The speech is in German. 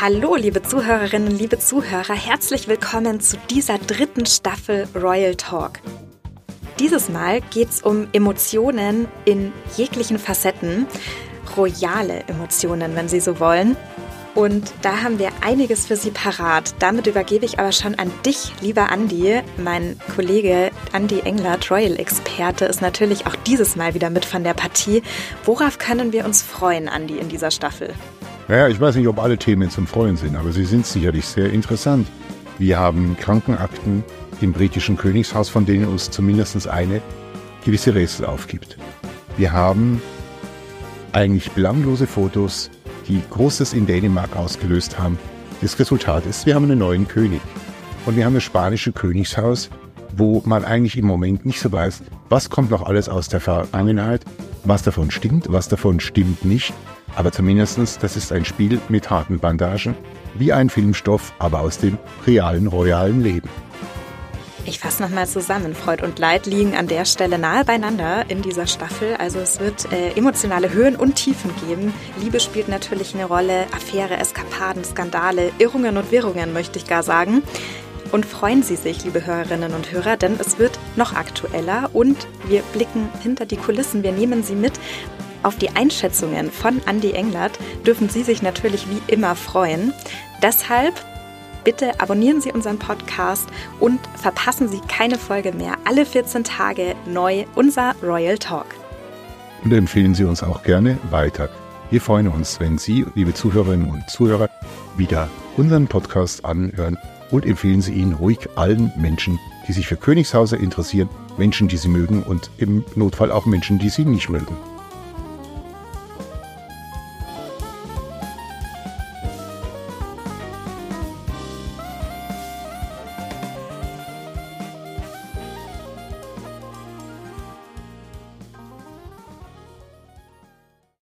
Hallo, liebe Zuhörerinnen, liebe Zuhörer, herzlich willkommen zu dieser dritten Staffel Royal Talk. Dieses Mal geht es um Emotionen in jeglichen Facetten, royale Emotionen, wenn Sie so wollen. Und da haben wir einiges für Sie parat. Damit übergebe ich aber schon an dich, lieber Andi. Mein Kollege Andi Englert, Royal-Experte, ist natürlich auch dieses Mal wieder mit von der Partie. Worauf können wir uns freuen, Andi, in dieser Staffel? Naja, ich weiß nicht, ob alle Themen zum Freuen sind, aber sie sind sicherlich sehr interessant. Wir haben Krankenakten im britischen Königshaus, von denen uns zumindest eine gewisse Rätsel aufgibt. Wir haben eigentlich belanglose Fotos, die Großes in Dänemark ausgelöst haben. Das Resultat ist, wir haben einen neuen König. Und wir haben das spanische Königshaus, wo man eigentlich im Moment nicht so weiß, was kommt noch alles aus der Vergangenheit, was davon stimmt, was davon stimmt nicht. Aber zumindestens, das ist ein Spiel mit harten Bandagen, wie ein Filmstoff, aber aus dem realen, royalen Leben. Ich fasse nochmal zusammen. Freud und Leid liegen an der Stelle nahe beieinander in dieser Staffel. Also es wird äh, emotionale Höhen und Tiefen geben. Liebe spielt natürlich eine Rolle, Affäre, Eskapaden, Skandale, Irrungen und Wirrungen, möchte ich gar sagen. Und freuen Sie sich, liebe Hörerinnen und Hörer, denn es wird noch aktueller und wir blicken hinter die Kulissen. Wir nehmen Sie mit auf die Einschätzungen von Andy Englert dürfen Sie sich natürlich wie immer freuen. Deshalb bitte abonnieren Sie unseren Podcast und verpassen Sie keine Folge mehr. Alle 14 Tage neu unser Royal Talk. Und empfehlen Sie uns auch gerne weiter. Wir freuen uns, wenn Sie, liebe Zuhörerinnen und Zuhörer, wieder unseren Podcast anhören und empfehlen Sie ihn ruhig allen Menschen, die sich für Königshauser interessieren, Menschen, die Sie mögen und im Notfall auch Menschen, die Sie nicht mögen.